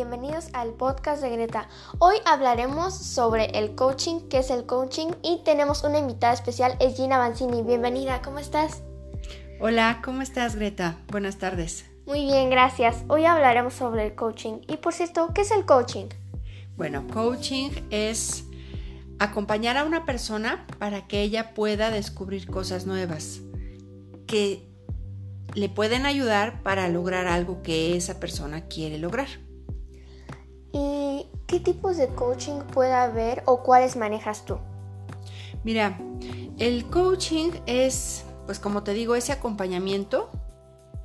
bienvenidos al podcast de Greta. Hoy hablaremos sobre el coaching, qué es el coaching y tenemos una invitada especial, es Gina Banzini. Bienvenida, ¿cómo estás? Hola, ¿cómo estás Greta? Buenas tardes. Muy bien, gracias. Hoy hablaremos sobre el coaching. Y por cierto, ¿qué es el coaching? Bueno, coaching es acompañar a una persona para que ella pueda descubrir cosas nuevas que le pueden ayudar para lograr algo que esa persona quiere lograr. ¿Y qué tipos de coaching puede haber o cuáles manejas tú? Mira, el coaching es, pues como te digo, ese acompañamiento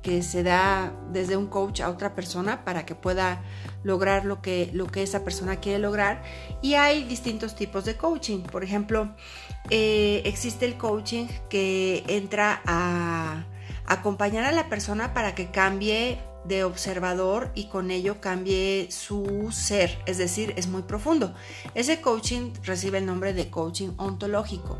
que se da desde un coach a otra persona para que pueda lograr lo que, lo que esa persona quiere lograr. Y hay distintos tipos de coaching. Por ejemplo, eh, existe el coaching que entra a acompañar a la persona para que cambie de observador y con ello cambie su ser, es decir, es muy profundo. Ese coaching recibe el nombre de coaching ontológico.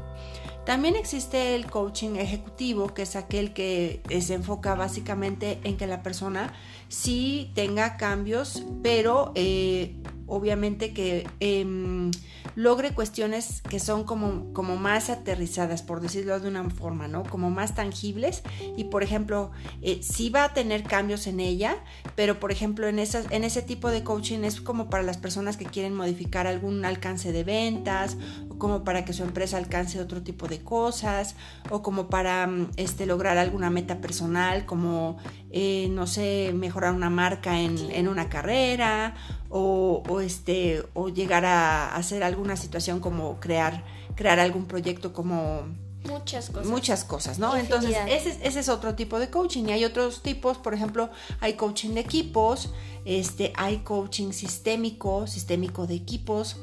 También existe el coaching ejecutivo, que es aquel que se enfoca básicamente en que la persona sí tenga cambios, pero eh, obviamente que em, logre cuestiones que son como, como más aterrizadas, por decirlo de una forma, ¿no? Como más tangibles y, por ejemplo, eh, sí va a tener cambios en ella, pero, por ejemplo, en, esas, en ese tipo de coaching es como para las personas que quieren modificar algún alcance de ventas, como para que su empresa alcance otro tipo de cosas, o como para mm, este, lograr alguna meta personal, como, eh, no sé, mejorar una marca en, en una carrera, o, este, o llegar a hacer alguna situación como crear, crear algún proyecto como Muchas cosas. Muchas cosas, ¿no? Entonces, ese, ese, es otro tipo de coaching. Y hay otros tipos, por ejemplo, hay coaching de equipos, este, hay coaching sistémico, sistémico de equipos,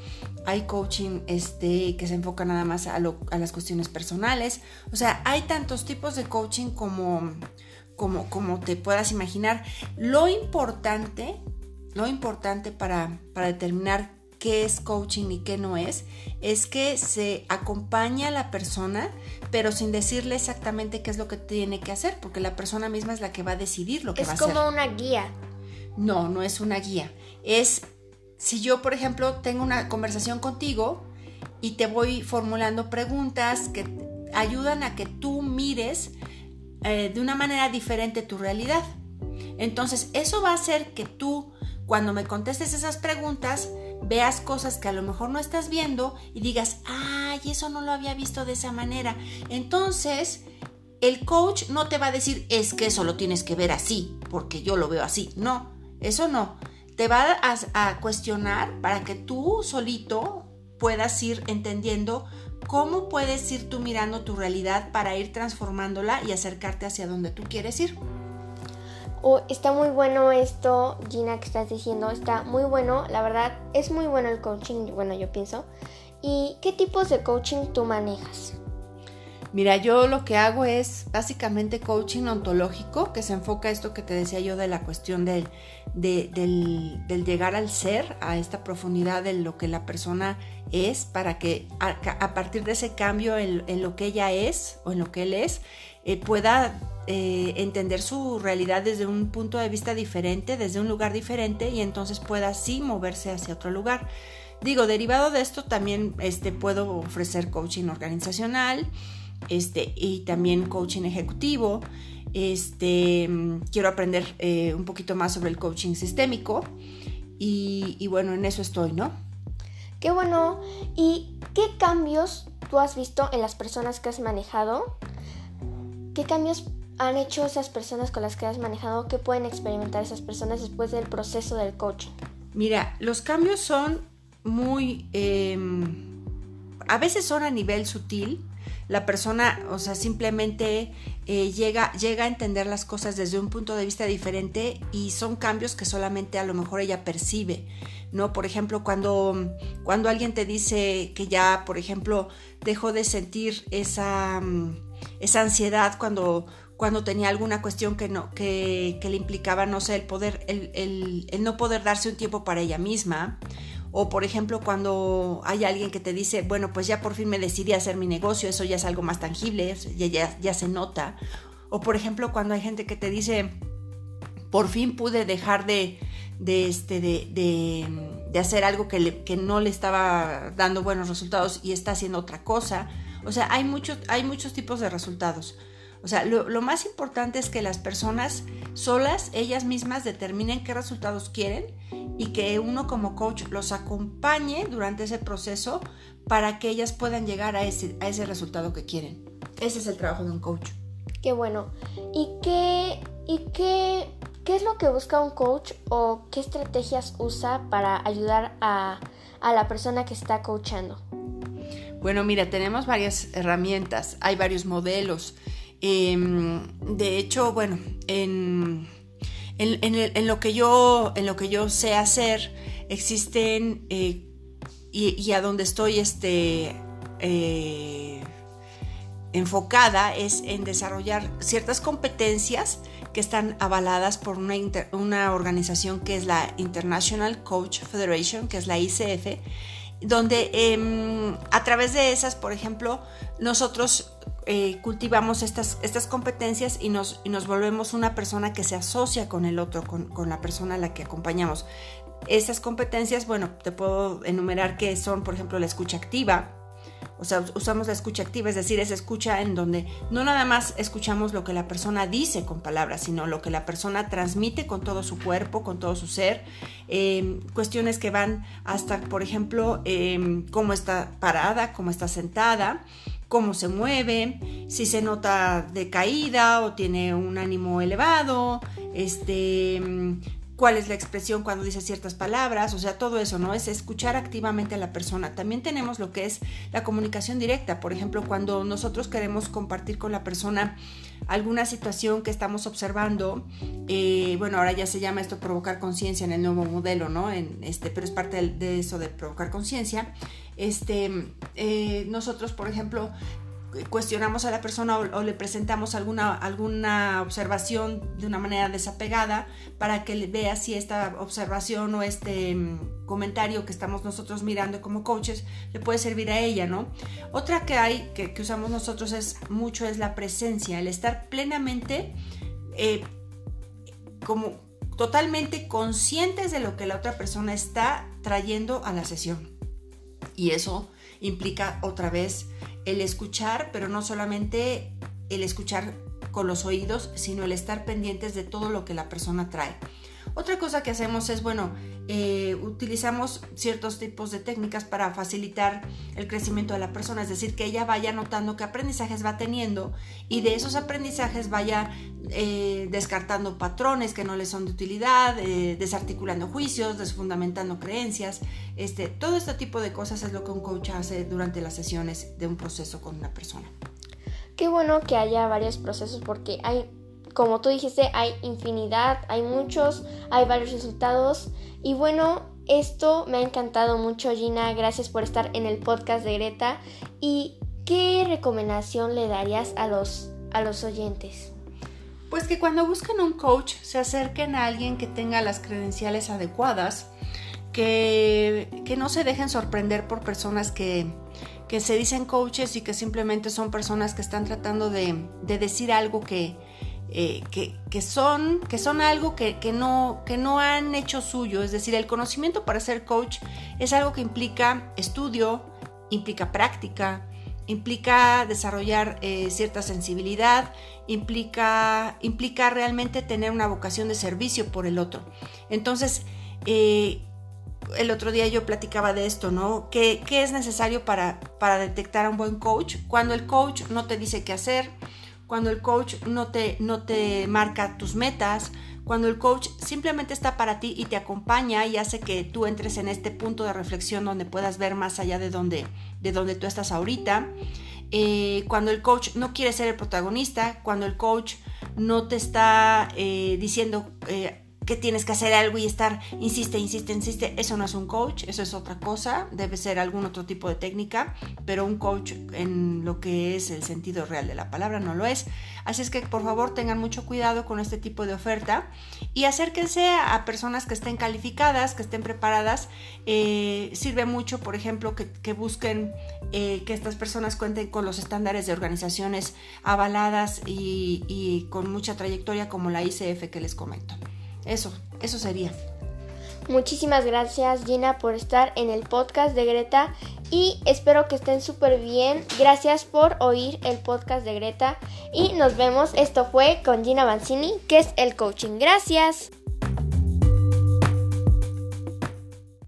hay coaching este, que se enfoca nada más a, a las cuestiones personales. O sea, hay tantos tipos de coaching como, como, como te puedas imaginar. Lo importante lo importante para, determinar qué es coaching y qué no es, es que se acompaña a la persona, pero sin decirle exactamente qué es lo que tiene que hacer, porque la persona misma es la que va a decidir lo que va a hacer. Es como una guía. No, no es una guía. Es si yo, por ejemplo, tengo una conversación contigo y te voy formulando preguntas que ayudan a que tú mires eh, de una manera diferente tu realidad. Entonces, eso va a hacer que tú cuando me contestes esas preguntas, veas cosas que a lo mejor no estás viendo y digas, ay, eso no lo había visto de esa manera. Entonces, el coach no te va a decir, es que eso lo tienes que ver así, porque yo lo veo así. No, eso no. Te va a, a cuestionar para que tú solito puedas ir entendiendo cómo puedes ir tú mirando tu realidad para ir transformándola y acercarte hacia donde tú quieres ir está muy bueno esto, Gina, que estás diciendo, está muy bueno, la verdad, es muy bueno el coaching, bueno, yo pienso. ¿Y qué tipos de coaching tú manejas? Mira, yo lo que hago es básicamente coaching ontológico, que se enfoca a esto que te decía yo de la cuestión del, del, llegar al ser, a esta profundidad de lo que la persona es, para que a, partir de ese cambio en, lo que ella es o en lo que él es, eh, pueda eh, entender su realidad desde un punto de vista diferente, desde un lugar diferente y entonces pueda así moverse hacia otro lugar. Digo, derivado de esto también este, puedo ofrecer coaching organizacional este, y también coaching ejecutivo. Este, quiero aprender eh, un poquito más sobre el coaching sistémico y bueno, en eso estoy, ¿no? Qué bueno. ¿Y qué cambios tú has visto en las personas que has manejado? ¿Qué cambios han hecho esas personas con las que has manejado? ¿Qué pueden experimentar esas personas después del proceso del coaching? Mira, los cambios son muy... Em, a veces son a nivel sutil. La persona, o sea, simplemente eh, llega, llega a entender las cosas desde un punto de vista diferente y son cambios que solamente a lo mejor ella percibe, ¿no? Por ejemplo, cuando, cuando alguien te dice que ya, por ejemplo, dejó de sentir esa, esa ansiedad cuando cuando tenía alguna cuestión que, no, que, le implicaba, no sé, el poder, el, no poder darse un tiempo para ella misma. O por ejemplo, cuando hay alguien que te dice, bueno, pues ya por fin me decidí a hacer mi negocio, eso ya es algo más tangible, ya, ya, ya se nota. O por ejemplo, cuando hay gente que te dice, por fin pude dejar de, de, este, de, hacer algo que, que, no le estaba dando buenos resultados y está haciendo otra cosa. O sea, hay muchos, hay muchos tipos de resultados. O sea, lo, más importante es que las personas solas, ellas mismas, determinen qué resultados quieren y que uno como coach los acompañe durante ese proceso para que ellas puedan llegar a ese, a ese resultado que quieren. Ese es el trabajo de un coach. Qué bueno. ¿Y qué, y qué, qué es lo que busca un coach o qué estrategias usa para ayudar a, a la persona que está coachando? Bueno, mira, tenemos varias herramientas, hay varios modelos. Em, de hecho, bueno, en, lo que yo, en lo que yo sé hacer, existen, eh, y, a donde estoy este, eh, enfocada es en desarrollar ciertas competencias que están avaladas por una, una organización que es la International Coach Federation, que es la ICF, donde em, a través de esas, por ejemplo, nosotros eh, cultivamos estas, estas competencias y nos, y nos volvemos una persona que se asocia con el otro, con, con la persona a la que acompañamos. Estas competencias, bueno, te puedo enumerar que son, por ejemplo, la escucha activa, o sea, usamos la escucha activa, es decir, es escucha en donde no nada más escuchamos lo que la persona dice con palabras, sino lo que la persona transmite con todo su cuerpo, con todo su ser. Em, cuestiones que van hasta, por ejemplo, eh, cómo está parada, cómo está sentada cómo se mueve, si se nota decaída o tiene un ánimo elevado, este, cuál es la expresión cuando dice ciertas palabras, o sea, todo eso, ¿no? Es escuchar activamente a la persona. También tenemos lo que es la comunicación directa, por ejemplo, cuando nosotros queremos compartir con la persona alguna situación que estamos observando, eh, bueno, ahora ya se llama esto provocar conciencia en el nuevo modelo, ¿no? En este, pero es parte de, eso de provocar conciencia. Este, eh, nosotros, por ejemplo, cuestionamos a la persona o, le presentamos alguna, alguna observación de una manera desapegada para que vea si esta observación o este mm, comentario que estamos nosotros mirando como coaches le puede servir a ella, ¿no? Otra que hay, que, usamos nosotros es mucho, es la presencia, el estar plenamente eh, como totalmente conscientes de lo que la otra persona está trayendo a la sesión. Y eso implica otra vez el escuchar, pero no solamente el escuchar con los oídos, sino el estar pendientes de todo lo que la persona trae. Otra cosa que hacemos es, bueno, eh, utilizamos ciertos tipos de técnicas para facilitar el crecimiento de la persona, es decir, que ella vaya notando qué aprendizajes va teniendo y de esos aprendizajes vaya eh, descartando patrones que no le son de utilidad, eh, desarticulando juicios, desfundamentando creencias. Este, todo este tipo de cosas es lo que un coach hace durante las sesiones de un proceso con una persona. Qué bueno que haya varios procesos porque hay como tú dijiste, hay infinidad, hay muchos, hay varios resultados. Y bueno, esto me ha encantado mucho, Gina. Gracias por estar en el podcast de Greta. ¿Y qué recomendación le darías a los, a los oyentes? Pues que cuando buscan un coach se acerquen a alguien que tenga las credenciales adecuadas, que, que no se dejen sorprender por personas que, que se dicen coaches y que simplemente son personas que están tratando de, de decir algo que, eh, que, son, que son algo que, no, que no han hecho suyo. Es decir, el conocimiento para ser coach es algo que implica estudio, implica práctica, implica desarrollar eh, cierta sensibilidad, implica, implica realmente tener una vocación de servicio por el otro. Entonces, eh, el otro día yo platicaba de esto, ¿no? ¿Qué, es necesario para, para detectar a un buen coach? Cuando el coach no te dice qué hacer, cuando el coach no te, no te marca tus metas, cuando el coach simplemente está para ti y te acompaña y hace que tú entres en este punto de reflexión donde puedas ver más allá de donde, de donde tú estás ahorita. Eh, cuando el coach no quiere ser el protagonista, cuando el coach no te está eh, diciendo eh, que tienes que hacer algo y estar, insiste, insiste, insiste, eso no es un coach, eso es otra cosa, debe ser algún otro tipo de técnica, pero un coach en lo que es el sentido real de la palabra no lo es. Así es que por favor tengan mucho cuidado con este tipo de oferta y acérquense a personas que estén calificadas, que estén preparadas. Eh, sirve mucho, por ejemplo, que, busquen eh, que estas personas cuenten con los estándares de organizaciones avaladas y con mucha trayectoria como la ICF que les comento. Eso, eso sería. Muchísimas gracias Gina por estar en el podcast de Greta y espero que estén súper bien. Gracias por oír el podcast de Greta y nos vemos. Esto fue con Gina Banzini, que es el coaching. Gracias.